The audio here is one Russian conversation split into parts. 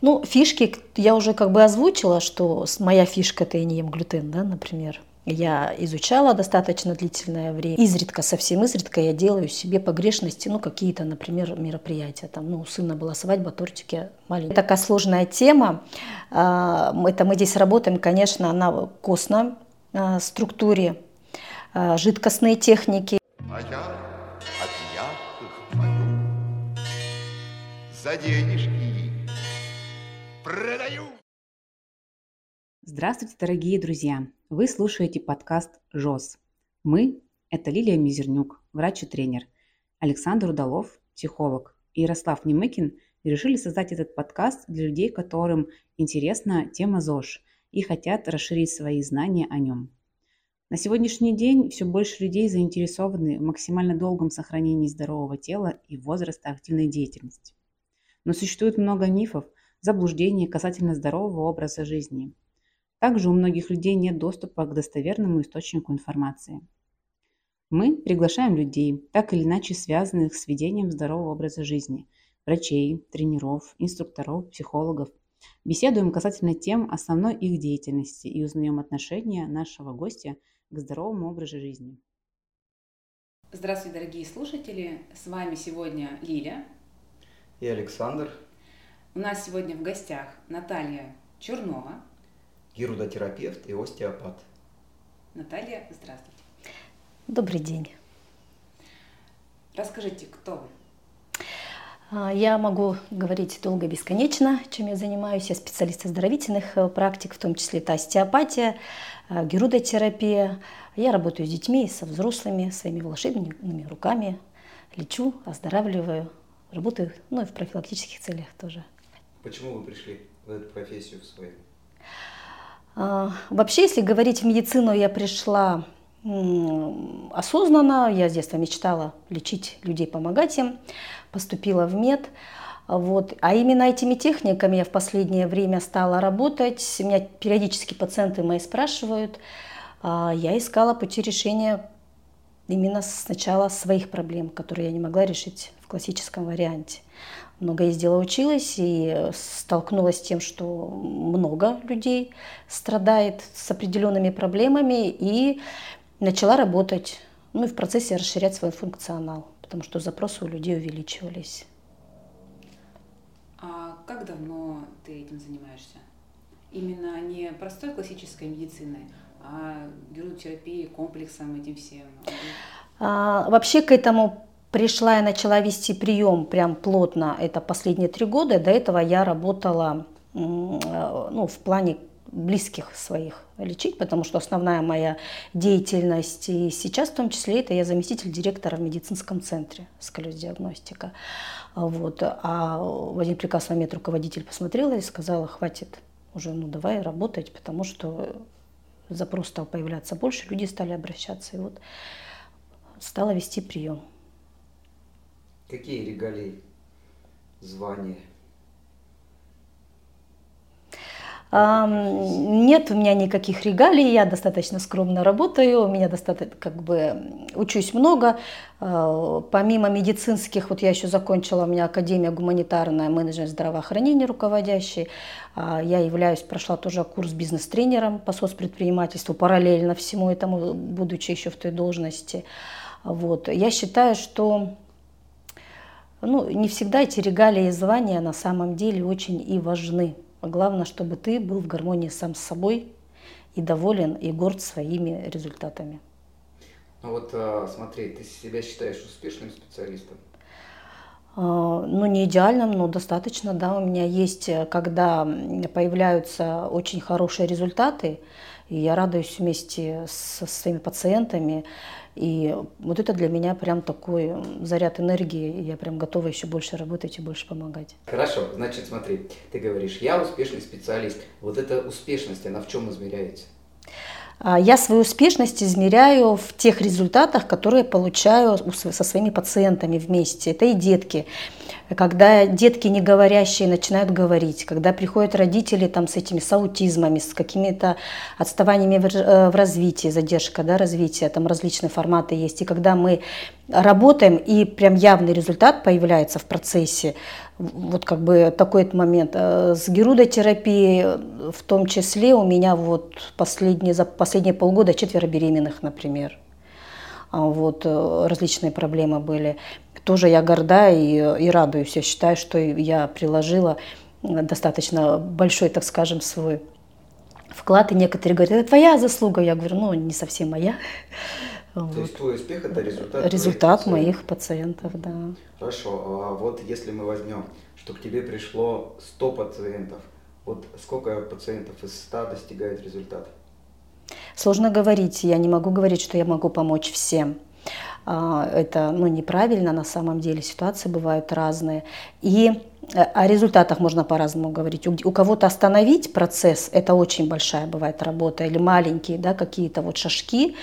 Ну, фишки я уже как бы озвучила, что моя фишка это я не ем глютен, да, например. Я изучала достаточно длительное время. Изредка, совсем изредка я делаю себе погрешности, ну, какие-то, например, мероприятия. Там, ну, у сына была свадьба, тортики маленькие. Такая сложная тема. А, это мы здесь работаем, конечно, на костной а, структуре, а, жидкостные техники. А я от ярких за денежки продаю. Здравствуйте, дорогие друзья! Вы слушаете подкаст «ЖОС». Мы – это Лилия Мизернюк, врач и тренер, Александр Удалов, психолог, и Ярослав Немыкин решили создать этот подкаст для людей, которым интересна тема ЗОЖ и хотят расширить свои знания о нем. На сегодняшний день все больше людей заинтересованы в максимально долгом сохранении здорового тела и возраста активной деятельности. Но существует много мифов, заблуждений касательно здорового образа жизни – также у многих людей нет доступа к достоверному источнику информации. Мы приглашаем людей, так или иначе связанных с ведением здорового образа жизни, врачей, тренеров, инструкторов, психологов. Беседуем касательно тем основной их деятельности и узнаем отношение нашего гостя к здоровому образу жизни. Здравствуйте, дорогие слушатели! С вами сегодня Лиля и Александр. У нас сегодня в гостях Наталья Чернова, гирудотерапевт и остеопат. Наталья, здравствуйте. Добрый день. Расскажите, кто вы? А, я могу говорить долго и бесконечно, чем я занимаюсь. Я специалист оздоровительных э, практик, в том числе это остеопатия, э, герудотерапия. Я работаю с детьми со взрослыми, своими волшебными руками. Лечу, оздоравливаю, работаю ну, и в профилактических целях тоже. Почему вы пришли в эту профессию в свою? А, вообще, если говорить в медицину, я пришла осознанно. Я с детства мечтала лечить людей, помогать им. Поступила в мед. Вот. А именно этими техниками я в последнее время стала работать. Меня периодически пациенты мои спрашивают. А, я искала пути решения именно сначала своих проблем, которые я не могла решить в классическом варианте много ездила, училась и столкнулась с тем, что много людей страдает с определенными проблемами и начала работать, ну и в процессе расширять свой функционал, потому что запросы у людей увеличивались. А как давно ты этим занимаешься? Именно не простой классической медициной, а геротерапией, комплексом этим всем? А, вообще к этому пришла и начала вести прием прям плотно, это последние три года. До этого я работала ну, в плане близких своих лечить, потому что основная моя деятельность и сейчас в том числе это я заместитель директора в медицинском центре сколиоз-диагностика. Вот. А в один прекрасный момент руководитель посмотрела и сказала, хватит уже, ну давай работать, потому что запрос стал появляться больше, люди стали обращаться. И вот стала вести прием. Какие регалии, звания? Нет у меня никаких регалий, я достаточно скромно работаю, у меня достаточно, как бы, учусь много. А, помимо медицинских, вот я еще закончила, у меня Академия гуманитарная, менеджмент здравоохранения руководящий. А, я являюсь, прошла тоже курс бизнес-тренером по соцпредпринимательству, параллельно всему этому, будучи еще в той должности. Вот. Я считаю, что ну, не всегда эти регалии и звания на самом деле очень и важны. Главное, чтобы ты был в гармонии сам с собой и доволен и горд своими результатами. Ну вот а, смотри, ты себя считаешь успешным специалистом? А, ну, не идеальным, но достаточно, да. У меня есть, э, когда появляются очень хорошие результаты, и я радуюсь вместе со своими пациентами. И вот это для меня прям такой заряд энергии, и я прям готова еще больше работать и больше помогать. Хорошо, значит, смотри, ты говоришь, я успешный специалист. Вот эта успешность, она в чем измеряется? А, я свою успешность измеряю в тех результатах, которые получаю со своими пациентами вместе. Это и детки. Когда детки не говорящие начинают говорить, когда приходят родители там, с этими с аутизмами, с какими-то отставаниями в э, развитии, задержка да, развития, там различные форматы есть. И когда мы работаем, и прям явный результат появляется в процессе, Вот как бы такой момент. Э, с герудотерапией в том числе у меня вот последние, за последние полгода четверо беременных, например. А вот э, различные проблемы были. Тоже я горда и, и радуюсь. Я считаю, что я приложила достаточно большой, так скажем, свой вклад. И некоторые говорят, это твоя заслуга. Я говорю, ну, не совсем моя. То вот. есть твой успех это результат Результат моих пациентов, да. Хорошо, а вот если мы возьмем, что к тебе пришло 100 пациентов, вот сколько пациентов из 100 достигает результата? Сложно говорить, я не могу говорить, что я могу помочь всем. А, это ну, неправильно, на самом деле ситуации бывают разные. И э, о результатах можно по-разному говорить. У, у кого-то остановить процесс – это очень большая бывает работа, или маленькие да, какие-то вот шажки,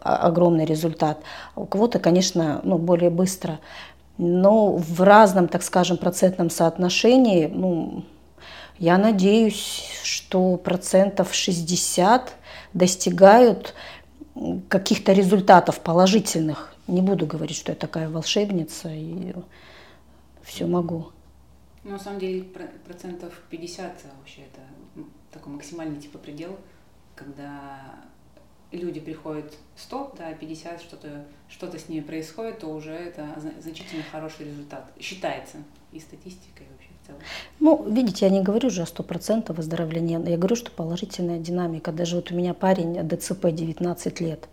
огромный результат. У кого-то, конечно, ну, более быстро. Но в разном, так скажем, процентном соотношении, ну, я надеюсь, что процентов 60 достигают каких-то результатов положительных. Не буду говорить, что я такая волшебница и все могу. Ну, на самом деле процентов 50 вообще это такой максимальный типа предел, когда люди приходят 100, да, 50 что-то что с ними происходит, то уже это значительно хороший результат. Считается и статистикой вообще в целом. Ну, видите, я не говорю же о 100% выздоровления, я говорю, что положительная динамика. Даже вот у меня парень ДЦП 19 лет,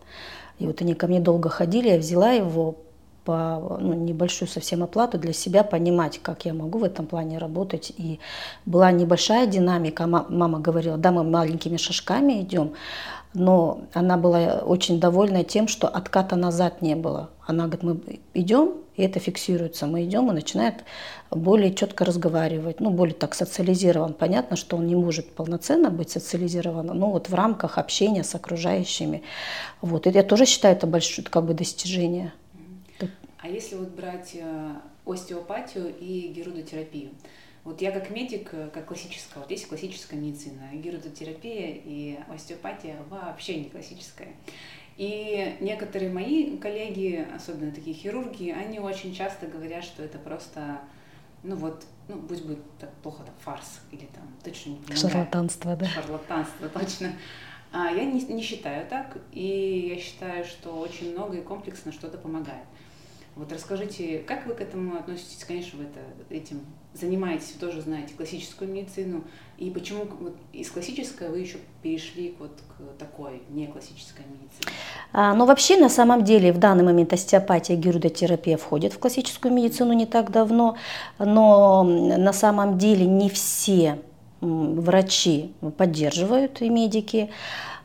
и вот они ко мне долго ходили, я взяла его по ну, небольшую совсем оплату для себя понимать, как я могу в этом плане работать. И была небольшая динамика. Мама говорила, да, мы маленькими шажками идем, но она была очень довольна тем, что отката назад не было. Она говорит, мы идем, и это фиксируется. Мы идем и начинает более четко разговаривать, ну, более так социализирован. Понятно, что он не может полноценно быть социализирован, но вот в рамках общения с окружающими. Вот. И я тоже считаю это большое как бы достижение. А если вот брать э, остеопатию и герудотерапию, вот я как медик, э, как классическая, вот есть классическая медицина, гирудотерапия и остеопатия вообще не классическая. И некоторые мои коллеги, особенно такие хирурги, они очень часто говорят, что это просто, ну вот, ну пусть будет так плохо, там, фарс или там точно не понимаю. Шарлатанство, да. Шарлатанство, точно. А я не, не считаю так, и я считаю, что очень много и комплексно что-то помогает. Вот расскажите, как вы к этому относитесь? Конечно, вы это, этим занимаетесь, тоже знаете классическую медицину. И почему вот из классической вы еще перешли вот к такой не классической медицине? А, ну, вообще, на самом деле, в данный момент остеопатия, гирудотерапия входит в классическую медицину не так давно, но на самом деле не все врачи поддерживают и медики.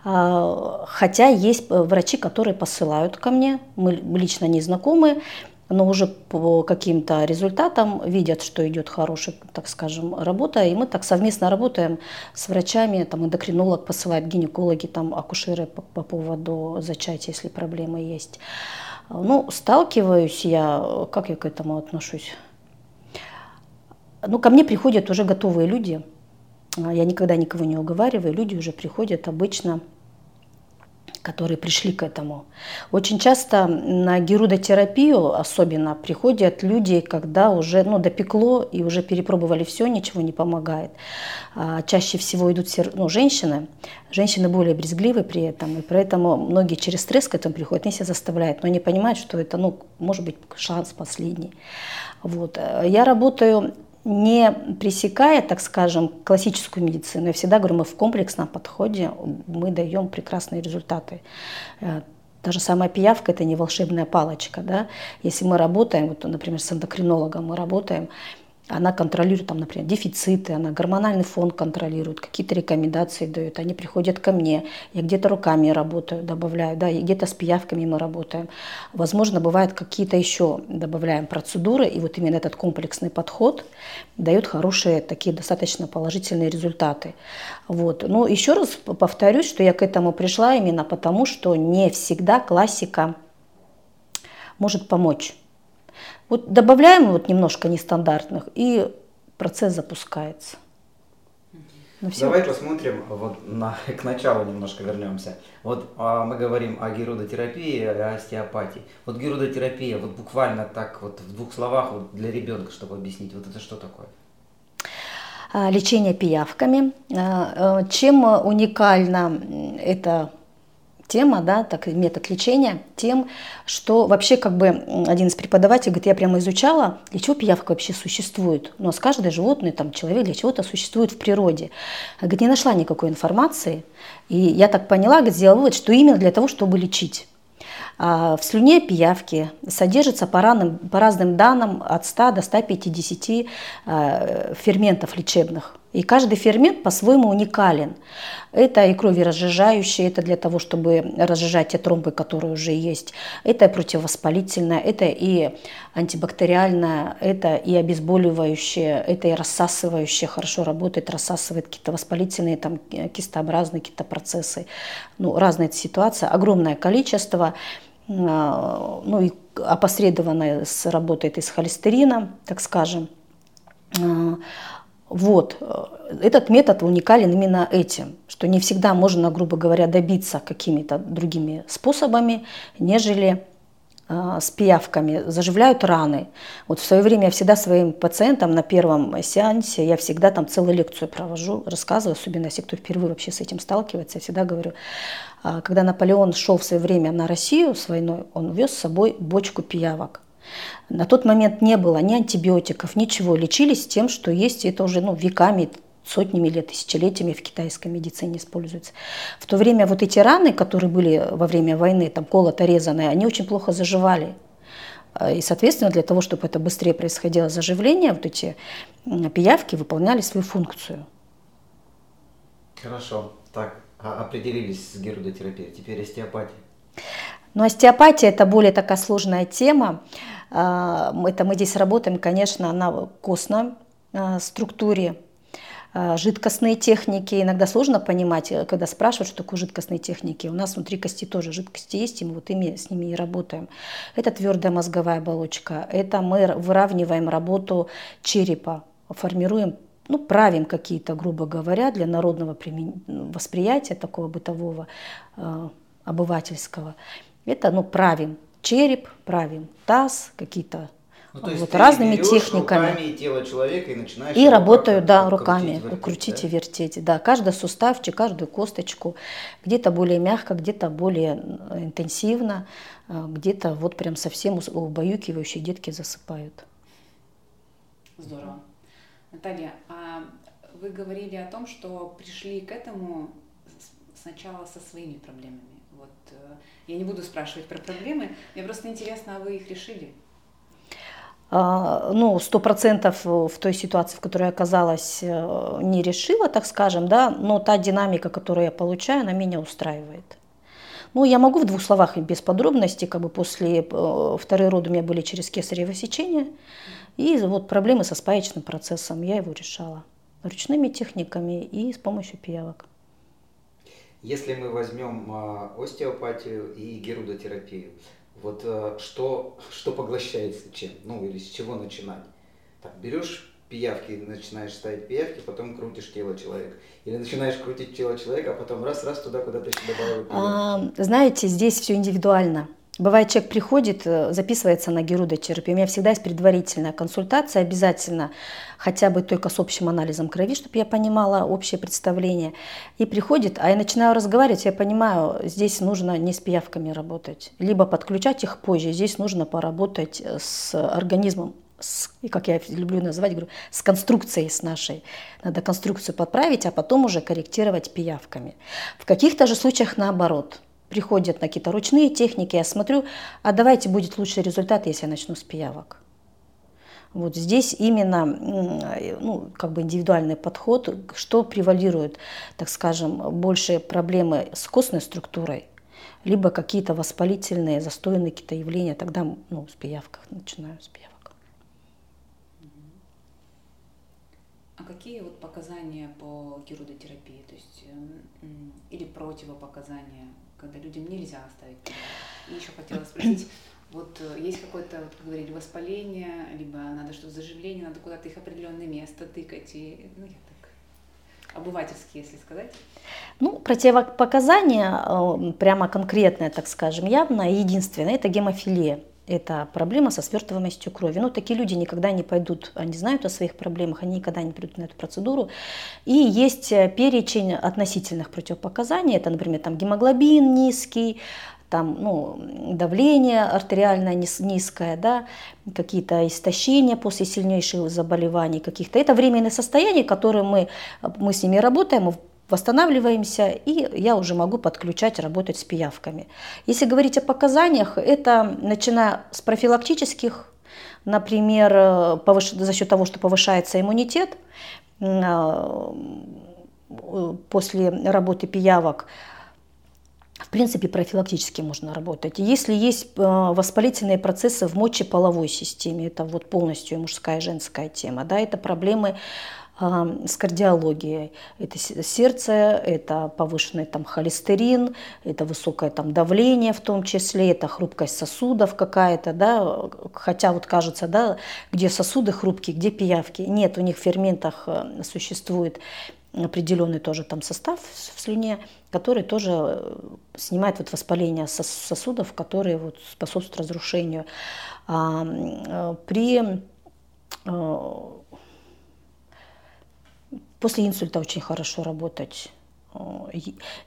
А, хотя есть врачи, которые посылают ко мне, мы лично не знакомы, но уже по каким-то результатам видят, что идет хорошая, так скажем, работа, и мы так совместно работаем с врачами, там эндокринолог посылает, гинекологи, там акушеры по, по поводу зачатия, если проблемы есть. Ну, сталкиваюсь я, как я к этому отношусь? Ну, ко мне приходят уже готовые люди, я никогда никого не уговариваю, люди уже приходят обычно которые пришли к этому. Очень часто на герудотерапию особенно приходят люди, когда уже ну, допекло и уже перепробовали все, ничего не помогает. А чаще всего идут ну, женщины. Женщины более брезгливы при этом, и поэтому многие через стресс к этому приходят, они себя заставляют, но они понимают, что это, ну, может быть, шанс последний. Вот. Я работаю не пресекая, так скажем, классическую медицину, я всегда говорю, мы в комплексном подходе, мы даем прекрасные результаты. Э, та же самая пиявка – это не волшебная палочка. Да? Если мы работаем, вот, например, с эндокринологом мы работаем, она контролирует, там, например, дефициты, она гормональный фон контролирует, какие-то рекомендации дает. Они приходят ко мне, я где-то руками работаю, добавляю, да, и где-то с пиявками мы работаем. Возможно, бывает какие-то еще добавляем процедуры, и вот именно этот комплексный подход дает хорошие, такие достаточно положительные результаты. Вот. Но еще раз повторюсь, что я к этому пришла именно потому, что не всегда классика может помочь. Вот добавляем вот немножко нестандартных, и процесс запускается. Ну, все. Давай посмотрим, вот на, к началу немножко вернемся. Вот а, мы говорим о герудотерапии, о остеопатии. Вот герудотерапия, вот буквально так вот в двух словах вот для ребенка, чтобы объяснить, вот это что такое? А, лечение пиявками. А, э, чем уникально это тема, да, так метод лечения, тем, что вообще как бы один из преподавателей говорит, я прямо изучала, для чего пиявка вообще существует. У нас каждое животное, там, человек для чего-то существует в природе. Говорит, не нашла никакой информации. И я так поняла, говорит, сделала вывод, что именно для того, чтобы лечить. А в слюне пиявки содержится по, разным, по разным данным от 100 до 150 а, ферментов лечебных. И каждый фермент по-своему уникален. Это и кроверазжижающий, это для того, чтобы разжижать те тромбы, которые уже есть. Это и противовоспалительное, это и антибактериальное, это и обезболивающее, это и рассасывающее, хорошо работает, рассасывает какие-то воспалительные, там, кистообразные какие-то процессы. Ну, разные ситуации, огромное количество а, ну и опосредованно работает и с холестерином, так скажем. А, вот. Этот метод уникален именно этим, что не всегда можно, грубо говоря, добиться какими-то другими способами, нежели э, с пиявками. Заживляют раны. Вот в свое время я всегда своим пациентам на первом сеансе, я всегда там целую лекцию провожу, рассказываю, особенно если кто впервые вообще с этим сталкивается, я всегда говорю, э, когда Наполеон шел в свое время на Россию с войной, он вез с собой бочку пиявок. На тот момент не было ни антибиотиков, ничего. Лечились тем, что есть, это уже ну, веками, сотнями лет, тысячелетиями в китайской медицине используется. В то время вот эти раны, которые были во время войны, там колото резаные, они очень плохо заживали. А, и, соответственно, для того, чтобы это быстрее происходило заживление, вот эти пиявки выполняли свою функцию. Хорошо. Так, а, определились с герудотерапией. Теперь остеопатия. Но остеопатия – это более такая сложная тема. А, это мы здесь работаем, конечно, на костной а, структуре, а, жидкостные техники. Иногда сложно понимать, э, когда спрашивают, что такое жидкостные техники. У нас внутри кости тоже жидкости есть, и мы вот ими, с ними и работаем. Это твердая мозговая оболочка. Это мы выравниваем работу черепа, формируем ну, правим какие-то, грубо говоря, для народного восприятия такого бытового, обывательского. Это, ну, правим череп, правим таз, какие-то ну, то есть вот, разными техниками. Руками тело человека и начинаешь. И работаю, да, руками, крутить, крутить да? и вертеть. Да, каждый суставчик, каждую косточку, где-то более мягко, где-то более интенсивно, а, где-то вот прям совсем убаюкивающие детки засыпают. Здорово. Наталья, а вы говорили о том, что пришли к этому сначала со своими проблемами. Вот э, я не буду спрашивать про проблемы, мне просто интересно, а вы их решили? А, ну, сто процентов в той ситуации, в которой я оказалась, э, не решила, так скажем, да, но та динамика, которую я получаю, она меня устраивает. Ну, я могу в двух словах и без подробностей, как бы после э, второй роды у меня были через кесарево сечение, и вот проблемы со спаечным процессом, я его решала ручными техниками и с помощью пиявок. Если мы возьмем а, остеопатию и герудотерапию, вот а, что, что поглощается чем? Ну или с чего начинать? Так, берешь пиявки, начинаешь ставить пиявки, потом крутишь тело человека. Или начинаешь крутить тело человека, а потом раз-раз туда куда-то еще добавил а, Знаете, здесь все индивидуально. Бывает, человек приходит, э, записывается на герудотерапию. У меня всегда есть предварительная консультация, обязательно хотя бы только с общим анализом крови, чтобы я понимала общее представление. И приходит, а я начинаю разговаривать, я понимаю, здесь нужно не с пиявками работать, либо подключать их позже. Здесь нужно поработать э, с организмом, с, и как я люблю называть, говорю, с конструкцией с нашей. Надо конструкцию подправить, а потом уже корректировать пиявками. В каких-то же случаях наоборот – приходят на какие-то ручные техники, я смотрю, а давайте будет лучший результат, если я начну с пиявок. Вот здесь именно ну, как бы индивидуальный подход, что превалирует, так скажем, больше проблемы с костной структурой, либо какие-то воспалительные, застойные какие-то явления, тогда ну, с пиявках начинаю с пиявок. А какие вот показания по герудотерапии, то есть или противопоказания когда людям нельзя оставить И еще хотела спросить, вот э, есть какое-то, вот, как говорили, воспаление, либо надо что-то заживление, надо куда-то их определенное место тыкать, и, ну, я так. обывательски, если сказать? Ну, противопоказания, э, прямо конкретное, так скажем, явно, единственное, это гемофилия. Это проблема со свертываемостью крови. Ну, такие люди никогда не пойдут, они знают о своих проблемах, они никогда не придут на эту процедуру. И есть э, перечень относительных противопоказаний. Это, например, там гемоглобин низкий, там, ну, давление артериальное низкое, да, какие-то истощения после сильнейших заболеваний каких-то. Это временные состояния, которые мы, мы с ними работаем, восстанавливаемся, и я уже могу подключать, работать с пиявками. Если говорить о показаниях, это начиная с профилактических, например, повыш... за счет того, что повышается иммунитет, э, после работы пиявок, в принципе, профилактически можно работать. Если есть э, воспалительные процессы в мочеполовой системе, это вот полностью мужская и женская тема, да, это проблемы с кардиологией. Это сердце, это повышенный там холестерин, это высокое там давление в том числе, это хрупкость сосудов какая-то, да, хотя вот кажется, да, где сосуды хрупкие, где пиявки. Нет, у них в ферментах э, существует определенный тоже там состав в слюне, который тоже э, снимает вот воспаление сосудов, которые вот способствуют разрушению. Э, при после инсульта очень хорошо работать.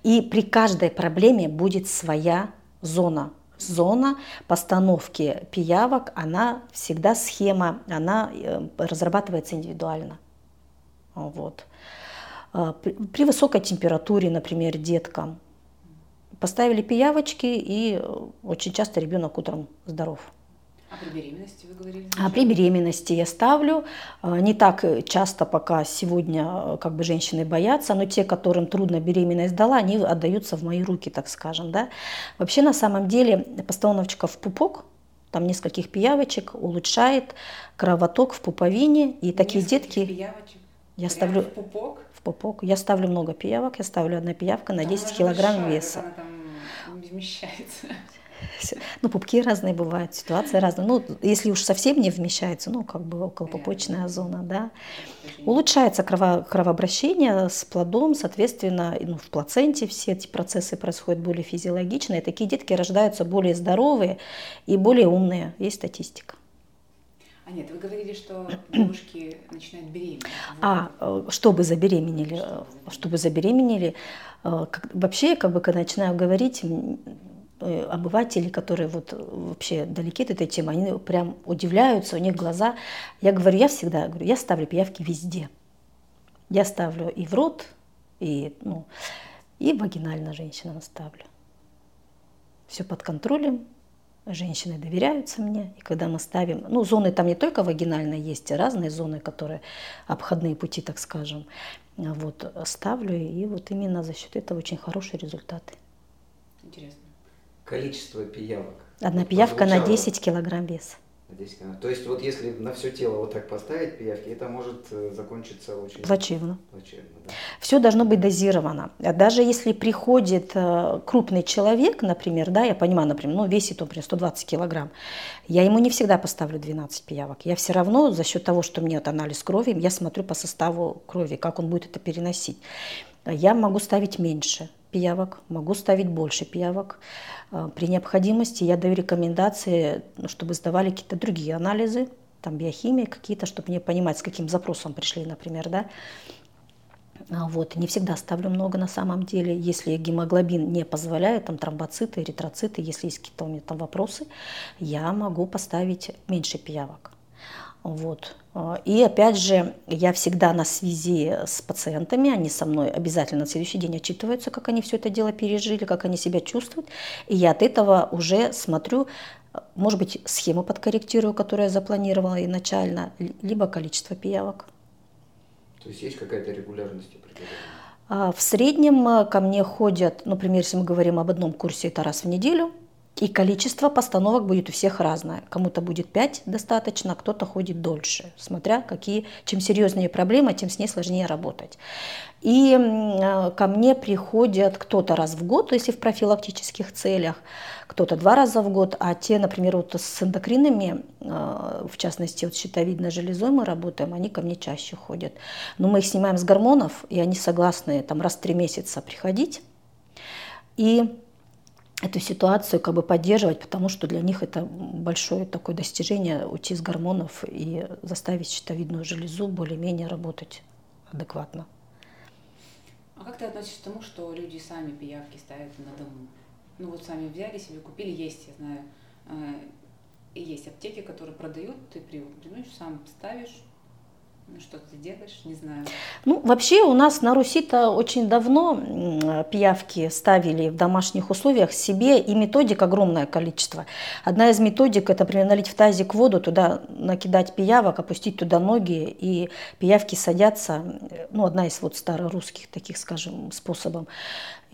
И при каждой проблеме будет своя зона. Зона постановки пиявок, она всегда схема, она разрабатывается индивидуально. Вот. А, при высокой температуре, например, деткам. Поставили пиявочки, и э, очень часто ребенок утром здоров. А при беременности вы говорили? А при беременности я ставлю. А, не так часто, пока сегодня э, как бы женщины боятся, но те, которым трудно беременность дала, они отдаются в мои руки, так скажем. Да? Вообще на самом деле постановочка в пупок, там нескольких пиявочек улучшает кровоток в пуповине. И такие детки... Пиявочек? Я Прямо ставлю в пупок? пупок. Я ставлю много пиявок, я ставлю одна пиявка на 10 килограмм большая, веса. Она там вмещается. Ну, пупки разные бывают, ситуации разные. Ну, если уж совсем не вмещается, ну, как бы околопупочная зона, да. Улучшается крово, кровообращение с плодом, соответственно, ну, в плаценте все эти процессы происходят более физиологично, и такие детки рождаются более здоровые и более умные. Есть статистика. А нет, вы говорили, что девушки начинают беременеть. А, э, чтобы забеременели, чтобы, э, чтобы забеременели. Э, вообще, как бы, когда начинаю говорить, обыватели, которые вот вообще далеки от этой темы, они прям удивляются, у них глаза. Я говорю, я всегда говорю, я ставлю пиявки везде. Я ставлю и в рот, и, ну, и вагинально женщинам ставлю. Все под контролем, женщины доверяются мне, и когда мы ставим, ну, зоны там не только вагинальные есть, а разные зоны, которые обходные пути, так скажем, вот, ставлю, и вот именно за счет этого очень хорошие результаты. Интересно. Количество пиявок. Одна вот пиявка на 10 килограмм веса. 10 килограмм. То есть вот если на все тело вот так поставить пиявки, это может э, закончиться очень плачевно. плачевно да. Все должно быть дозировано. Даже если приходит э, крупный человек, например, да, я понимаю, например, ну весит, например, 120 килограмм, я ему не всегда поставлю 12 пиявок. Я все равно за счет того, что мне это анализ крови, я смотрю по составу крови, как он будет это переносить. Я могу ставить меньше пиявок, могу ставить больше пиявок. А, при необходимости я даю рекомендации, ну, чтобы сдавали какие-то другие анализы, там биохимия какие-то, чтобы мне понимать, с каким запросом пришли, например, да. А, вот, не всегда ставлю много на самом деле. Если гемоглобин не позволяет, там тромбоциты, эритроциты, если есть какие-то у меня там вопросы, я могу поставить меньше пиявок. Вот. А, и опять же, я всегда на связи с пациентами, они со мной обязательно на следующий день отчитываются, как они все это дело пережили, как они себя чувствуют. И я от этого уже смотрю, может быть, схему подкорректирую, которую я запланировала изначально, либо количество пиявок. То есть есть какая-то регулярность определенная? А, в среднем э, ко мне ходят, например, если мы говорим об одном курсе, это раз в неделю – И количество постановок будет у всех разное. Кому-то будет 5 достаточно, кто-то ходит дольше, смотря какие, чем серьезнее проблема, тем с ней сложнее работать. И э, ко мне приходят кто-то раз в год, если в профилактических целях, кто-то два раза в год, а те, например, вот с эндокринами, э, в частности, вот щитовидной железой мы работаем, они ко мне чаще ходят. Но мы их снимаем с гормонов, и они согласны там раз в три месяца приходить. И эту ситуацию как бы поддерживать, потому что для них это большое такое достижение уйти с гормонов и заставить щитовидную железу более-менее работать адекватно. А как ты относишься к тому, что люди сами пиявки ставят на дому? Ну вот сами взяли себе, купили, есть, я знаю, э, есть аптеки, которые продают, ты приносишь, сам ставишь, ну, что ты делаешь, не знаю. Ну, вообще у нас на Руси-то очень давно пиявки ставили в домашних условиях себе, и методик огромное количество. Одна из методик – это, например, налить в тазик воду, туда накидать пиявок, опустить туда ноги, и пиявки садятся. Ну, одна из вот старорусских таких, скажем, способов.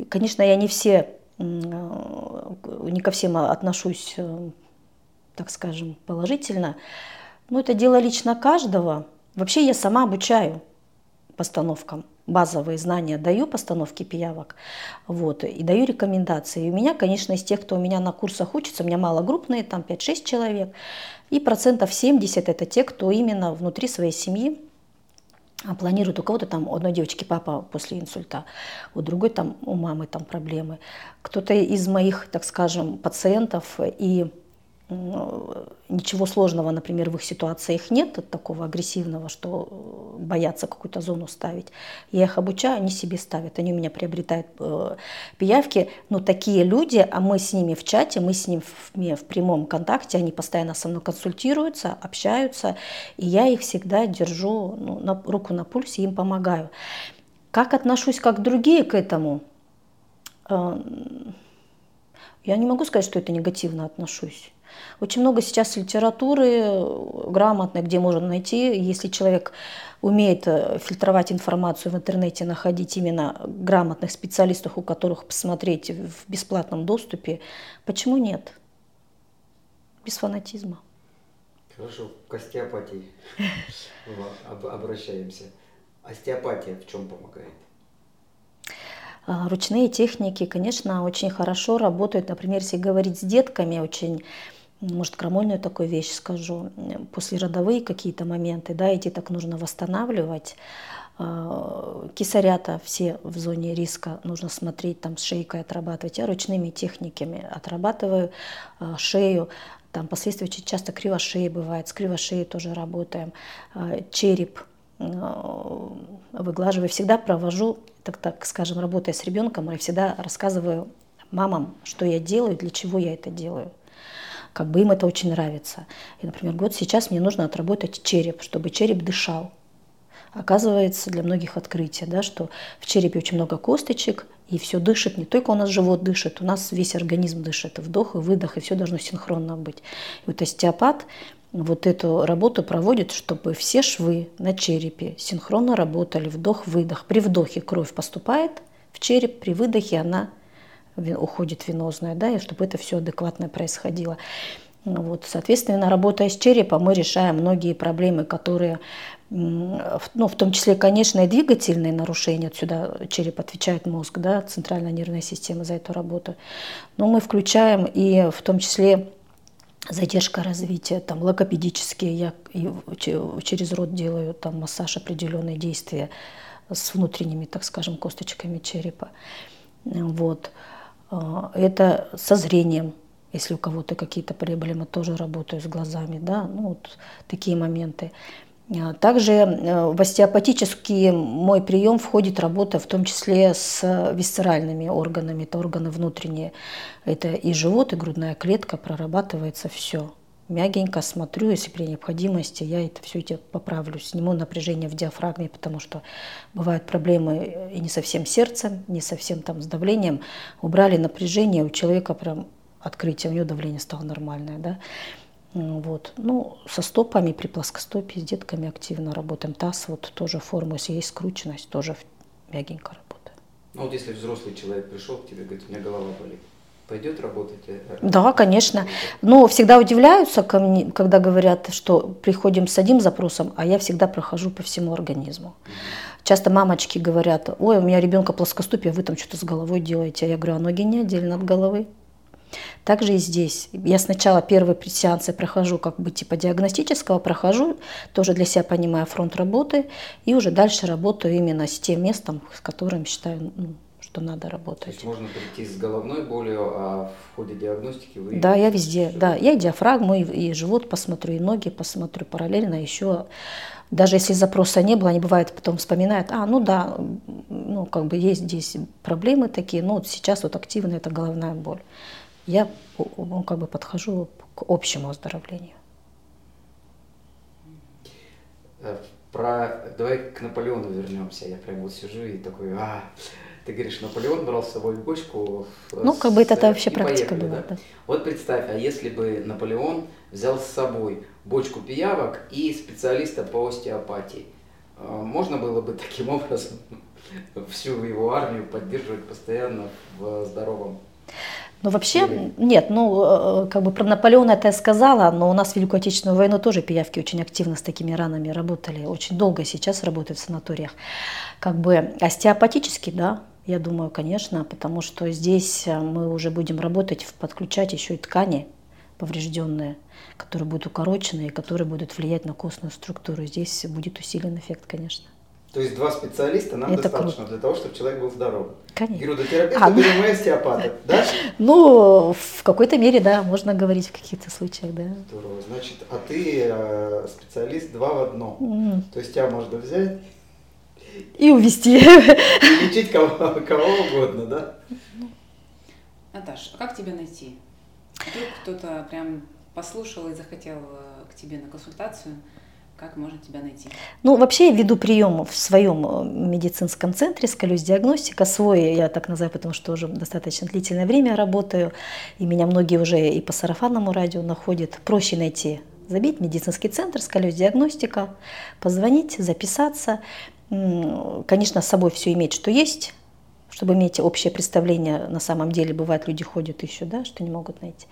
Конечно, я не все, не ко всем отношусь, э, так скажем, положительно, но это дело лично каждого – Вообще я сама обучаю постановкам базовые знания даю постановки пиявок, вот, и даю рекомендации. И у меня, конечно, из тех, кто у меня на курсах учится, у меня малогруппные, там 5-6 человек, и процентов 70 это те, кто именно внутри своей семьи а, планирует у кого-то там, у одной девочки папа после инсульта, у другой там, у мамы там проблемы. Кто-то из моих, так скажем, пациентов и ничего сложного, например, в их ситуациях нет, такого агрессивного, что э, боятся какую-то зону ставить. Я их обучаю, они себе ставят, они у меня приобретают э, пиявки. Но такие люди, а мы с ними в чате, мы с ними в, в прямом контакте, они постоянно со мной консультируются, общаются, и я их всегда держу ну, на, руку на пульсе, им помогаю. Как отношусь, как другие к этому? Э, я не могу сказать, что это негативно отношусь. Очень много сейчас литературы э, грамотной, где можно найти, если человек умеет э, фильтровать информацию в интернете, находить именно грамотных специалистов, у которых посмотреть в бесплатном доступе, почему нет? Без фанатизма. Хорошо, к остеопатии обращаемся. Остеопатия в чем помогает? А, ручные техники, конечно, очень хорошо работают. Например, если говорить с детками, очень может, крамольную такую вещь скажу, послеродовые какие-то моменты, да, эти так нужно восстанавливать. А, кисарята все в зоне риска, нужно смотреть, там с шейкой отрабатывать. Я ручными техниками отрабатываю а, шею, там последствия очень часто кривошеи бывает, с кривошеей тоже работаем. А, череп выглаживаю, всегда провожу, так, так скажем, работая с ребенком, я всегда рассказываю мамам, что я делаю, для чего я это делаю как бы им это очень нравится. И, например, вот сейчас мне нужно отработать череп, чтобы череп дышал. Оказывается, для многих открытие, да, что в черепе очень много косточек, и все дышит, не только у нас живот дышит, у нас весь организм дышит, вдох, и выдох, и все должно синхронно быть. И вот остеопат вот эту работу проводит, чтобы все швы на черепе синхронно работали, вдох-выдох. При вдохе кровь поступает в череп, при выдохе она уходит венозная, да, и чтобы это все адекватно происходило. Вот, соответственно, работая с черепом, мы решаем многие проблемы, которые, ну, в том числе, конечно, и двигательные нарушения, отсюда череп отвечает мозг, да, центральная нервная система за эту работу, но мы включаем и в том числе задержка развития, там логопедические, я через рот делаю там массаж определенные действия с внутренними, так скажем, косточками черепа. Вот. А, это со зрением, если у кого-то какие-то проблемы, тоже работаю с глазами, да, ну вот такие моменты. А, также э, в остеопатический мой прием входит работа в том числе с висцеральными органами, это органы внутренние. Это и живот, и грудная клетка, прорабатывается все мягенько смотрю, если при необходимости я это все эти поправлю, сниму напряжение в диафрагме, потому что бывают проблемы и не совсем сердцем, не совсем там с давлением. Убрали напряжение, у человека прям открытие, у него давление стало нормальное, да. Вот. Ну, со стопами при плоскостопии, с детками активно работаем. Таз вот тоже форму, если есть скрученность, тоже мягенько работает. Ну вот если взрослый человек пришел к тебе, говорит, у меня голова болит, пойдет работать? Э, да, конечно. Но всегда удивляются, когда говорят, что приходим с одним запросом, а я всегда прохожу по всему организму. Часто мамочки говорят, ой, у меня ребенка плоскоступие, вы там что-то с головой делаете. А я говорю, а ноги не отдельно от головы. Также и здесь. Я сначала первые сеансы прохожу как бы типа диагностического, прохожу, тоже для себя понимаю фронт работы, и уже дальше работаю именно с тем местом, с которым считаю, ну, что надо работать. То есть можно прийти с головной болью, а в ходе диагностики вы... Да, я везде, да, я и диафрагму, и, и живот посмотрю, и ноги посмотрю параллельно еще. Даже если запроса не было, они бывают потом вспоминают, а, ну да, ну как бы есть здесь проблемы такие, но вот сейчас вот активно это головная боль я ну, как бы подхожу к общему оздоровлению. Э, про... Давай к Наполеону вернемся. Я прям вот сижу и такой, а, ты говоришь, Наполеон брал с собой бочку. Ну, как бы это, это вообще практика поехали, была. Да? Да. Вот представь, а если бы Наполеон взял с собой бочку пиявок и специалиста по остеопатии, э, можно было бы таким образом всю его армию поддерживать постоянно в здоровом ну, вообще, Или... нет, ну, э, как бы про Наполеона это я сказала, но у нас в Великую Отечественную войну тоже пиявки очень активно с такими ранами работали, очень долго сейчас работают в санаториях. Как бы остеопатически, да, я думаю, конечно, потому что здесь э, мы уже будем работать, подключать еще и ткани поврежденные, которые будут укорочены и которые будут влиять на костную структуру. Здесь будет усилен эффект, конечно. То есть два специалиста нам это достаточно круто. для того, чтобы человек был здоров. Конечно. Гирудотерапевт а, или мы остеопаты, да? Ну, в какой-то мере, да, можно говорить в каких-то случаях, да. Здорово. Значит, а ты э, специалист два в одном. Mm. То есть тебя можно взять и увести. И лечить кого, кого угодно, да? Наташа, а как тебя найти? Вдруг кто-то прям послушал и захотел э, к тебе на консультацию – как можно тебя найти? Ну, вообще я веду прием в своем э, медицинском центре «Скалюсь диагностика». Свой я так называю, потому что уже достаточно длительное время работаю, и меня многие уже и по сарафанному радио находят. Проще найти забить медицинский центр, «Скалюсь диагностика», позвонить, записаться. Конечно, с собой все иметь, что есть, чтобы иметь общее представление. На самом деле, бывает, люди ходят еще, да, что не могут найти.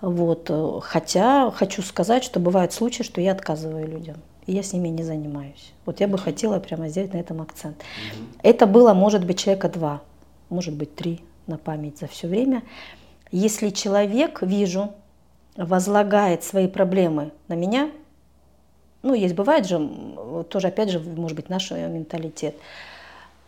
Вот. Э, хотя хочу сказать, что бывают случаи, что я отказываю людям. И я с ними не занимаюсь. Вот я бы хотела прямо сделать на этом акцент. Это было, может быть, человека два, может быть, три на память за все время. Если человек, вижу, возлагает свои проблемы на меня, ну, есть, бывает же, тоже, опять же, может быть, наш менталитет.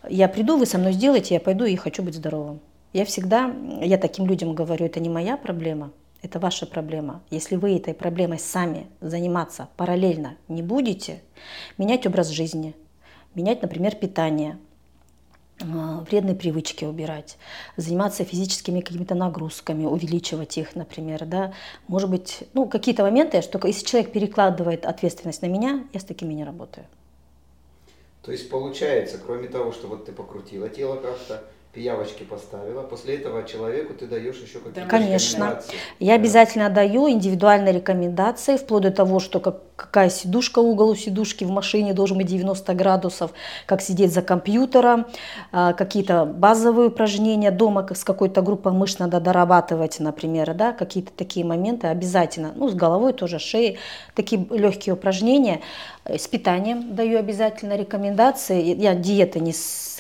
Я приду, вы со мной сделаете, я пойду и хочу быть здоровым. Я всегда, я таким людям говорю, это не моя проблема, это ваша проблема. Если вы этой проблемой сами заниматься параллельно не будете, менять образ жизни, менять, например, питание, вредные привычки убирать, заниматься физическими какими-то нагрузками, увеличивать их, например, да, может быть, ну, какие-то моменты, что если человек перекладывает ответственность на меня, я с такими не работаю. То есть получается, кроме того, что вот ты покрутила тело как-то, пиявочки поставила, после этого человеку ты даешь еще какие-то Конечно. Я да. обязательно даю индивидуальные рекомендации, вплоть до того, что как, какая сидушка, угол у сидушки в машине должен быть 90 градусов, как сидеть за компьютером, а, какие-то базовые упражнения дома с какой-то группой мышц надо дорабатывать, например, да, какие-то такие моменты обязательно. Ну, с головой тоже, шеей, такие легкие упражнения. С питанием даю обязательно рекомендации. Я диеты не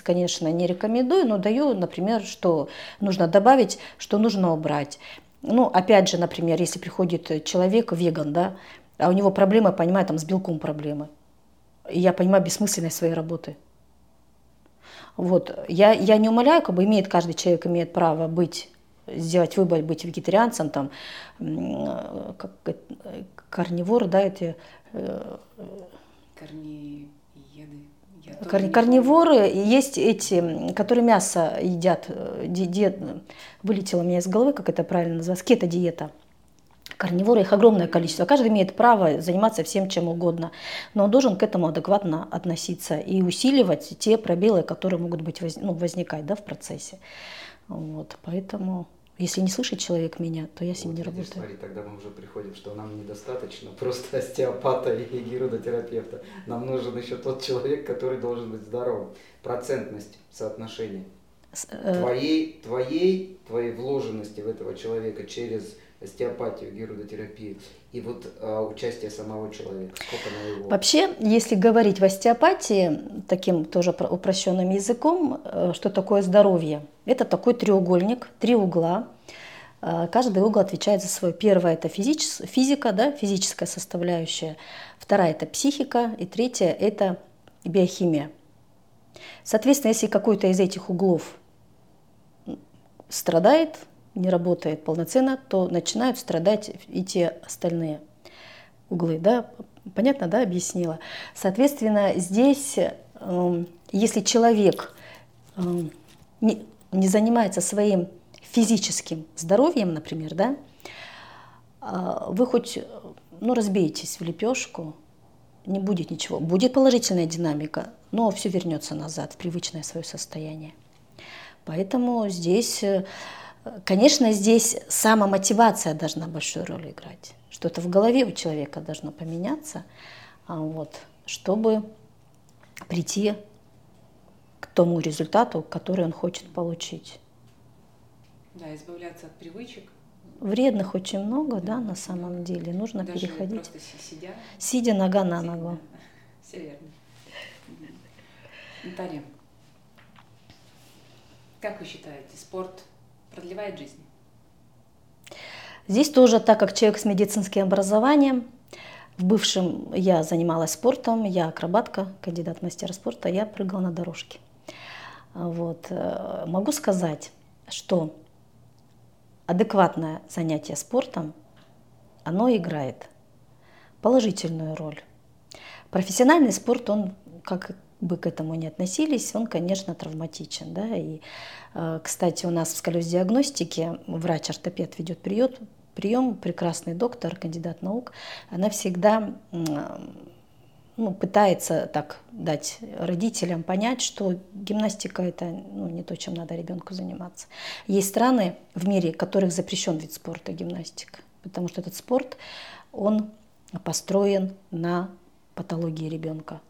конечно, не рекомендую, но даю, например, что нужно добавить, что нужно убрать. Ну, опять же, например, если приходит человек, веган, да, а у него проблемы, понимаю, там с белком проблемы. И я понимаю бессмысленность своей работы. Вот. Я, я не умоляю, как бы имеет, каждый человек имеет право быть, сделать выбор, быть вегетарианцем, там, как, карнивор, да, эти... Э, Корни Кор- карниворы есть эти, которые мясо едят. Э, ди- ди- вылетело у меня из головы, как это правильно называется, кето-диета. Карниворы, их огромное количество. Каждый имеет право заниматься всем, чем угодно. Но он должен к этому адекватно относиться и усиливать те пробелы, которые могут быть, ну, возникать да, в процессе. Вот, поэтому если не слышит человек меня, то я с ним вот, не работаю. Смотри, тогда мы уже приходим, что нам недостаточно просто остеопата и гирудотерапевта. Нам нужен еще тот человек, который должен быть здоровым. Процентность соотношения. э, твоей, твоей, твоей вложенности в этого человека через остеопатию, герудотерапию и вот э, участие самого человека? Сколько на его? Вообще, если говорить в остеопатии таким тоже упрощенным языком, э, что такое здоровье? Это такой треугольник, три угла. Э, каждый угол отвечает за свой. Первое – это физич, физика, да, физическая составляющая. Вторая – это психика. И третья – это биохимия. Соответственно, если какой-то из этих углов страдает, не работает полноценно, то начинают страдать и те остальные углы. Да? Понятно, да, объяснила? Соответственно, здесь, эм, если человек эм, не, занимается своим физическим здоровьем, например, да, а, вы хоть ну, разбеетесь в лепешку, не будет ничего. Будет положительная динамика, но все вернется назад в привычное свое состояние. Поэтому здесь э, Конечно, здесь самомотивация должна большую роль играть. Что-то в голове у человека должно поменяться, а вот, чтобы прийти к тому результату, который он хочет получить. Да, избавляться от привычек. Вредных очень много, да, на самом деле. Нужно Даже переходить. Сидя. Сидя нога на ногу. Все верно. Наталья, как вы считаете, спорт продлевает жизнь? Здесь тоже, так как человек с медицинским образованием, в бывшем я занималась спортом, я акробатка, кандидат мастера спорта, я прыгала на дорожке. Вот. Э, могу сказать, что адекватное занятие спортом, оно играет положительную роль. Профессиональный спорт, он, как бы к этому не относились, он, конечно, травматичен. Да? И, э, кстати, у нас в сколиоз-диагностике врач-ортопед ведет прием, прием, прекрасный доктор, кандидат наук. Она всегда ну, пытается так дать родителям понять, что гимнастика это ну, не то, чем надо ребенку заниматься. Есть страны в мире, в которых запрещен вид спорта гимнастика, потому что этот спорт, он построен на патологии ребенка.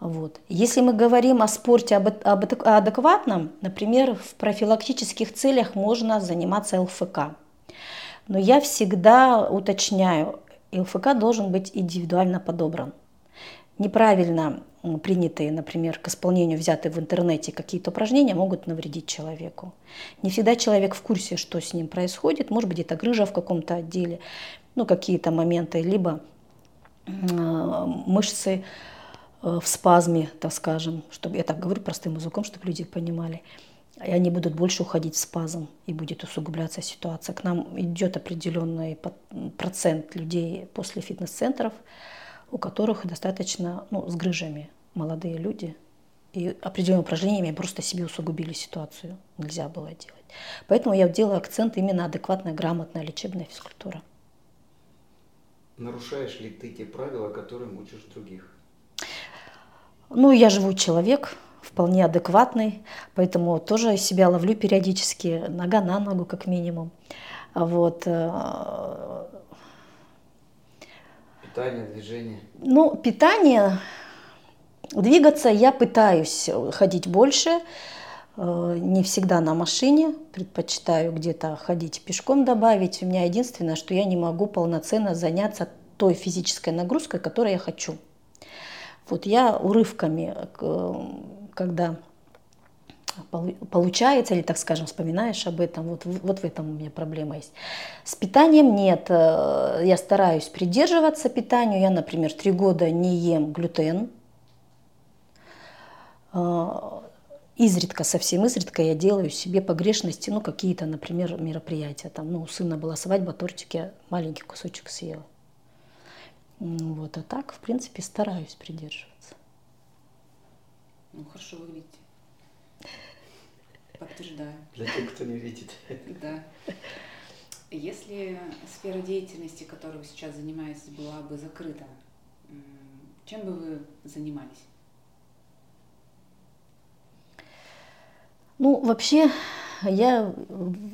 Вот. Если мы говорим о спорте об, об адекватном, например, в профилактических целях можно заниматься ЛФК. Но я всегда уточняю, ЛФК должен быть индивидуально подобран. Неправильно принятые, например, к исполнению взятые в интернете какие-то упражнения могут навредить человеку. Не всегда человек в курсе, что с ним происходит. Может быть, это грыжа в каком-то отделе, ну, какие-то моменты, либо мышцы Э, в спазме, так скажем, чтобы я так говорю простым языком, чтобы люди понимали. И они будут больше уходить в спазм, и будет усугубляться ситуация. К нам идет определенный процент людей после фитнес-центров, у которых достаточно ну, с грыжами молодые люди. И определенными упражнениями просто себе усугубили ситуацию. Нельзя было делать. Поэтому я делаю акцент именно адекватная, грамотная лечебная физкультура. Нарушаешь ли ты те правила, которым учишь других? Ну, я живой человек, вполне адекватный, поэтому тоже себя ловлю периодически, нога на ногу как минимум. Вот. Э, питание, движение? Ну, питание, двигаться я пытаюсь ходить больше, э, не всегда на машине, предпочитаю где-то ходить пешком добавить. У меня единственное, что я не могу полноценно заняться той физической нагрузкой, которую я хочу. Вот я урывками, когда получается, или, так скажем, вспоминаешь об этом, вот, вот в этом у меня проблема есть. С питанием нет, э, я стараюсь придерживаться питанию, я, например, три года не ем глютен, э, изредка, совсем изредка я делаю себе погрешности, ну, какие-то, например, мероприятия, там, ну, у сына была свадьба, тортик, маленький кусочек съела. Вот, а так, в принципе, стараюсь придерживаться. Ну, хорошо выглядите. Подтверждаю. Для тех, кто не видит. Да. Если сфера деятельности, которой вы сейчас занимаетесь, была бы закрыта, чем бы вы занимались? Ну, вообще, я,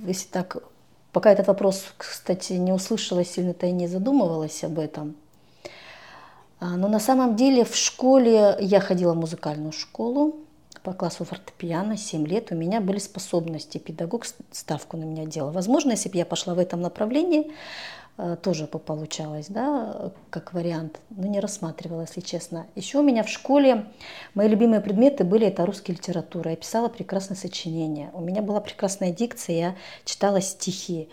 если так, пока этот вопрос, кстати, не услышала, сильно-то и не задумывалась об этом. А, но на самом деле в школе я ходила в музыкальную школу, по классу фортепиано 7 лет. У меня были способности. Педагог ставку на меня делал. Возможно, если бы я пошла в этом направлении, э, тоже бы получалось, да, как вариант, но не рассматривала, если честно. Еще у меня в школе мои любимые предметы были это русская литература. Я писала прекрасные сочинения. У меня была прекрасная дикция, я читала стихи.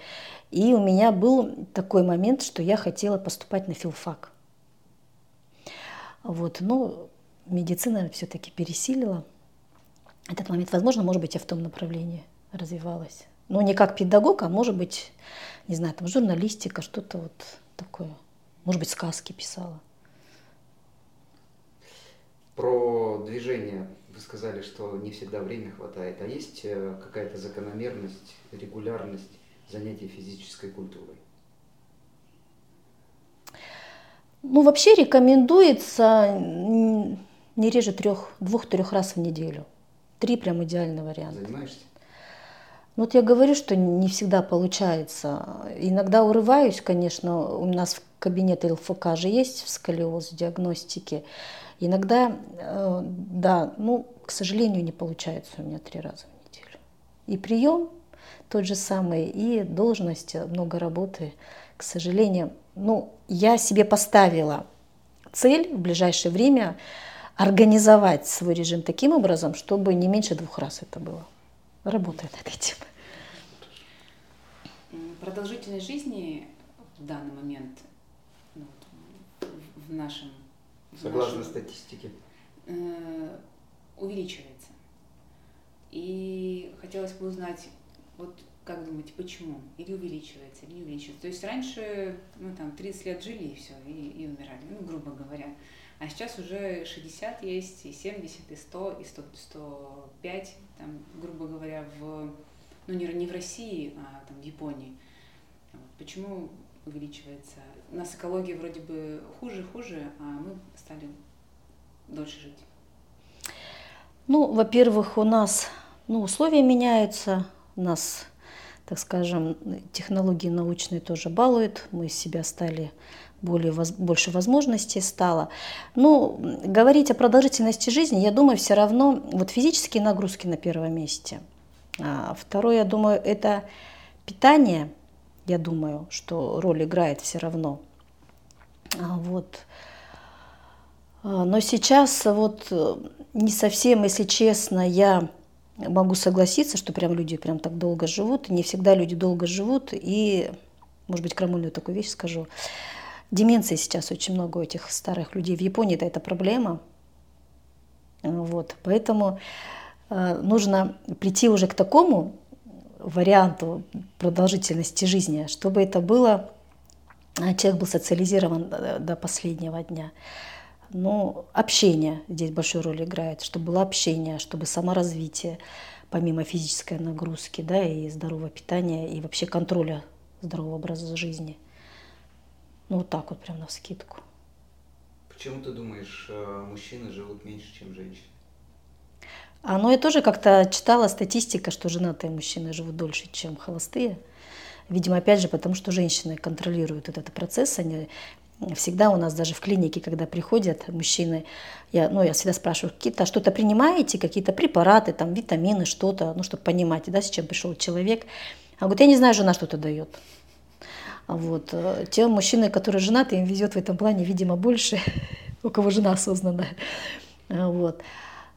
И у меня был такой момент, что я хотела поступать на филфак. Вот, но медицина все-таки пересилила этот момент. Возможно, может быть, я в том направлении развивалась. Но не как педагог, а может быть, не знаю, там журналистика, что-то вот такое. Может быть, сказки писала. Про движение вы сказали, что не всегда время хватает. А есть э, какая-то закономерность, регулярность занятий физической культурой? Ну, вообще рекомендуется не реже трех, двух-трех раз в неделю. Три прям идеальный вариант. Занимаешься? Ну, вот я говорю, что не всегда получается. Иногда урываюсь, конечно, у нас в кабинете ЛФК же есть в сколиоз диагностике. Иногда, э, да, ну, к сожалению, не получается у меня три раза в неделю. И прием тот же самый, и должность, много работы, к сожалению. Ну, я себе поставила цель в ближайшее время организовать свой режим таким образом, чтобы не меньше двух раз это было. Работаю над этим. Продолжительность жизни в данный момент ну, в нашем... В Согласно нашем, статистике. Э, увеличивается. И хотелось бы узнать, вот как думаете, почему? Или увеличивается, или не увеличивается? То есть раньше, ну там, 30 лет жили и все, и, и умирали, ну, грубо говоря. А сейчас уже 60 есть, и 70, и 100, и 100, 105, там, грубо говоря, в, ну не, не в России, а там в Японии. Вот. Почему увеличивается? У нас экология вроде бы хуже, хуже, а мы стали дольше жить. Ну, во-первых, у нас ну, условия меняются, нас, так скажем, технологии научные тоже балуют, мы себя стали более, больше возможностей стало. Но ну, говорить о продолжительности жизни, я думаю, все равно вот физические нагрузки на первом месте. А второе, я думаю, это питание, я думаю, что роль играет все равно. А вот. А, но сейчас вот э, не совсем, если честно, я могу согласиться, что прям люди прям так долго живут. Не всегда люди долго живут. И, может быть, крамольную такую вещь скажу. Деменции сейчас очень много у этих старых людей. В Японии это, это проблема. Вот. Поэтому э, нужно прийти уже к такому варианту продолжительности жизни, чтобы это было, э, человек был социализирован до, до последнего дня. Ну, общение здесь большую роль играет, чтобы было общение, чтобы саморазвитие, помимо физической нагрузки, да, и здорового питания, и вообще контроля здорового образа жизни. Ну, вот так вот прям на скидку. Почему ты думаешь, э, мужчины живут меньше, чем женщины? А, ну, я тоже как-то читала статистика, что женатые мужчины живут дольше, чем холостые. Видимо, опять же, потому что женщины контролируют этот процесс, они Всегда у нас даже в клинике, когда приходят мужчины, я, ну, я всегда спрашиваю, какие-то что-то принимаете, какие-то препараты, там, витамины, что-то, ну, чтобы понимать, да, с чем пришел человек. А говорит, я не знаю, жена что-то дает. Вот. Э, те мужчины, которые женаты, им везет в этом плане, видимо, больше, у кого жена осознанная. Вот.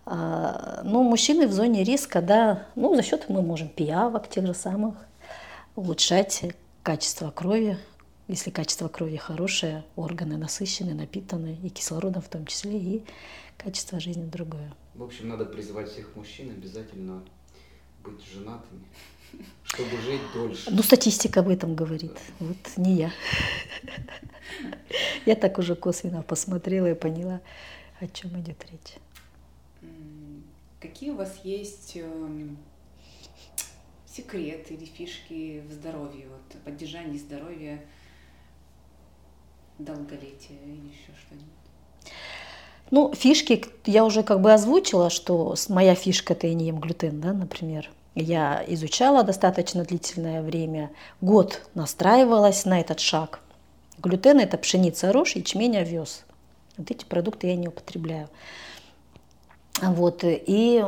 А, ну, мужчины в зоне риска, да, ну, за счет мы можем пиявок тех же самых, улучшать качество крови, если качество крови хорошее, органы насыщены, напитаны, и кислородом в том числе, и качество жизни другое. В общем, надо призывать всех мужчин обязательно быть женатыми, чтобы жить дольше. Ну, статистика об этом говорит. Да. Вот не я. Я так уже косвенно посмотрела и поняла, о чем идет речь. Какие у вас есть эм, секреты или фишки в здоровье, вот, поддержании здоровья долголетие или еще что-нибудь? Ну, фишки я уже как бы озвучила, что моя фишка – это я не ем глютен, да, например. Я изучала достаточно длительное время, год настраивалась на этот шаг. Глютен – это пшеница, рожь, ячмень, овес. Вот эти продукты я не употребляю. Вот, и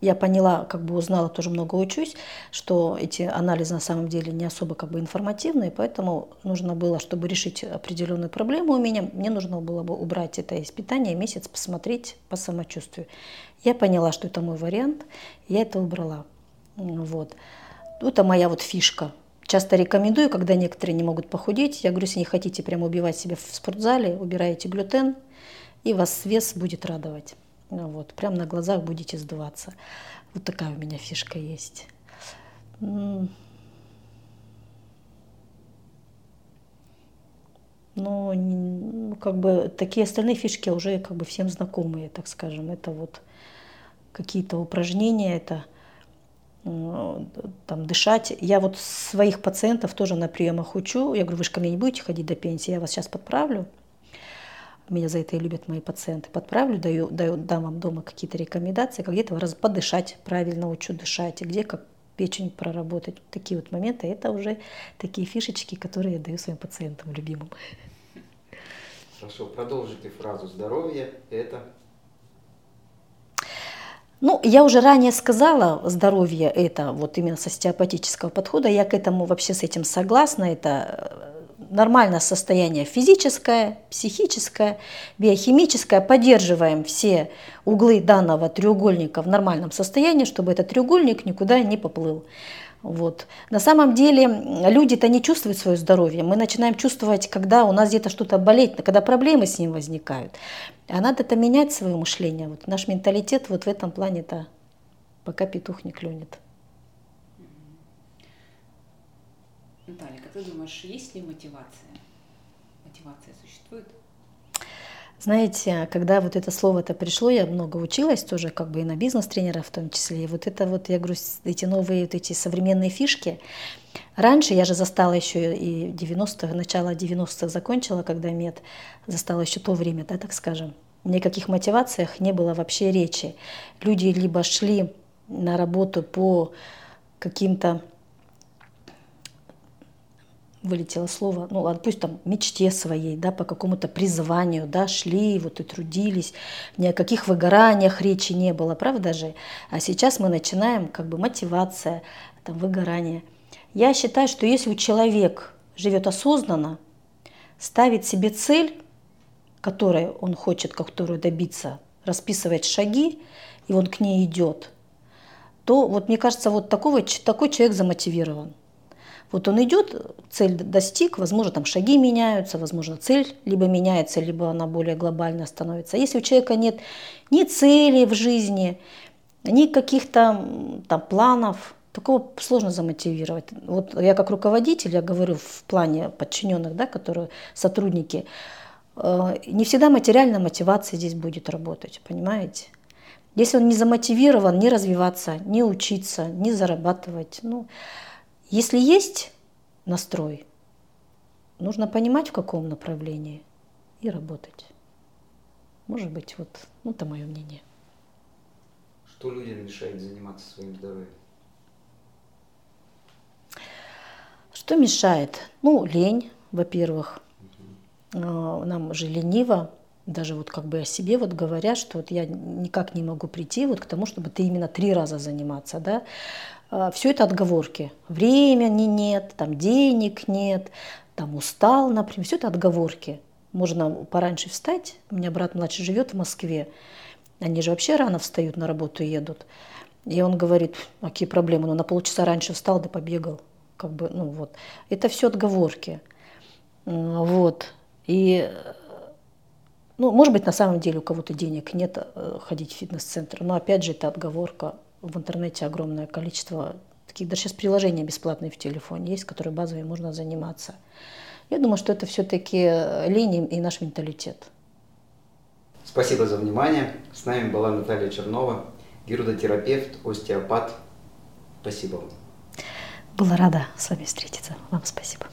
я поняла, как бы узнала, тоже много учусь, что эти анализы на самом деле не особо как бы информативные, поэтому нужно было, чтобы решить определенную проблему у меня, мне нужно было бы убрать это из питания, месяц посмотреть по самочувствию. Я поняла, что это мой вариант, я это убрала. Вот. Это моя вот фишка. Часто рекомендую, когда некоторые не могут похудеть, я говорю, если не хотите прямо убивать себя в спортзале, убираете глютен, и вас вес будет радовать. Вот, прям на глазах будете сдуваться. Вот такая у меня фишка есть. Но ну, как бы такие остальные фишки уже как бы всем знакомые, так скажем. Это вот какие-то упражнения, это там дышать. Я вот своих пациентов тоже на приемах учу. Я говорю, вы же ко мне не будете ходить до пенсии, я вас сейчас подправлю меня за это и любят мои пациенты, подправлю, даю, даю, дам вам дома какие-то рекомендации, как где-то раз подышать, правильно учу дышать, и где как печень проработать. Такие вот моменты, это уже такие фишечки, которые я даю своим пациентам любимым. Хорошо, продолжите фразу «здоровье – это…» Ну, я уже ранее сказала, здоровье – это вот именно с остеопатического подхода, я к этому вообще с этим согласна, это нормальное состояние физическое, психическое, биохимическое, поддерживаем все углы данного треугольника в нормальном состоянии, чтобы этот треугольник никуда не поплыл. Вот. На самом деле люди-то не чувствуют свое здоровье. Мы начинаем чувствовать, когда у нас где-то что-то болит, когда проблемы с ним возникают. А надо это менять свое мышление. Вот наш менталитет вот в этом плане-то пока петух не клюнет. Наталья, ты думаешь, есть ли мотивация? Мотивация существует? Знаете, когда вот это слово-то пришло, я много училась тоже, как бы и на бизнес-тренера в том числе. И вот это вот, я говорю, эти новые, вот эти современные фишки. Раньше я же застала еще и 90-х, начало 90-х закончила, когда мед, застала еще то время, да, так скажем. Никаких мотивациях не было вообще речи. Люди либо шли на работу по каким-то вылетело слово, ну ладно, пусть там мечте своей, да, по какому-то призванию, да, шли вот и трудились, ни о каких выгораниях речи не было, правда же? А сейчас мы начинаем как бы мотивация, там, выгорание. Я считаю, что если человек живет осознанно, ставит себе цель, которой он хочет, которую добиться, расписывает шаги, и он к ней идет, то вот мне кажется, вот такого, такой человек замотивирован. Вот он идет, цель достиг, возможно, там шаги меняются, возможно, цель либо меняется, либо она более глобально становится. А если у человека нет ни цели в жизни, ни каких-то там планов, такого сложно замотивировать. Вот я как руководитель, я говорю в плане подчиненных, да, которые сотрудники, э, не всегда материальная мотивация здесь будет работать, понимаете? Если он не замотивирован ни развиваться, ни учиться, ни зарабатывать, ну, если есть настрой, нужно понимать, в каком направлении и работать. Может быть, вот ну, это мое мнение. Что людям мешает заниматься своим здоровьем? Что мешает? Ну, лень, во-первых. Угу. Нам же лениво, даже вот как бы о себе вот говорят, что вот я никак не могу прийти вот к тому, чтобы ты именно три раза заниматься, да. А, Все это отговорки. Времени нет, там денег нет, там устал, например. Все это отговорки. Можно пораньше встать. У меня брат младший живет в Москве. Они же вообще рано встают на работу и едут. И он говорит, «А какие проблемы, ну на полчаса раньше встал да побегал. Как бы, ну вот. Это все отговорки. Вот. И ну, может быть, на самом деле у кого-то денег нет э, ходить в фитнес-центр, но опять же это отговорка в интернете огромное количество таких, даже сейчас приложения бесплатные в телефоне есть, которые базовые можно заниматься. Я думаю, что это все-таки лень и наш менталитет. Спасибо за внимание. С нами была Наталья Чернова, гирудотерапевт, остеопат. Спасибо вам. Была рада с вами встретиться. Вам спасибо.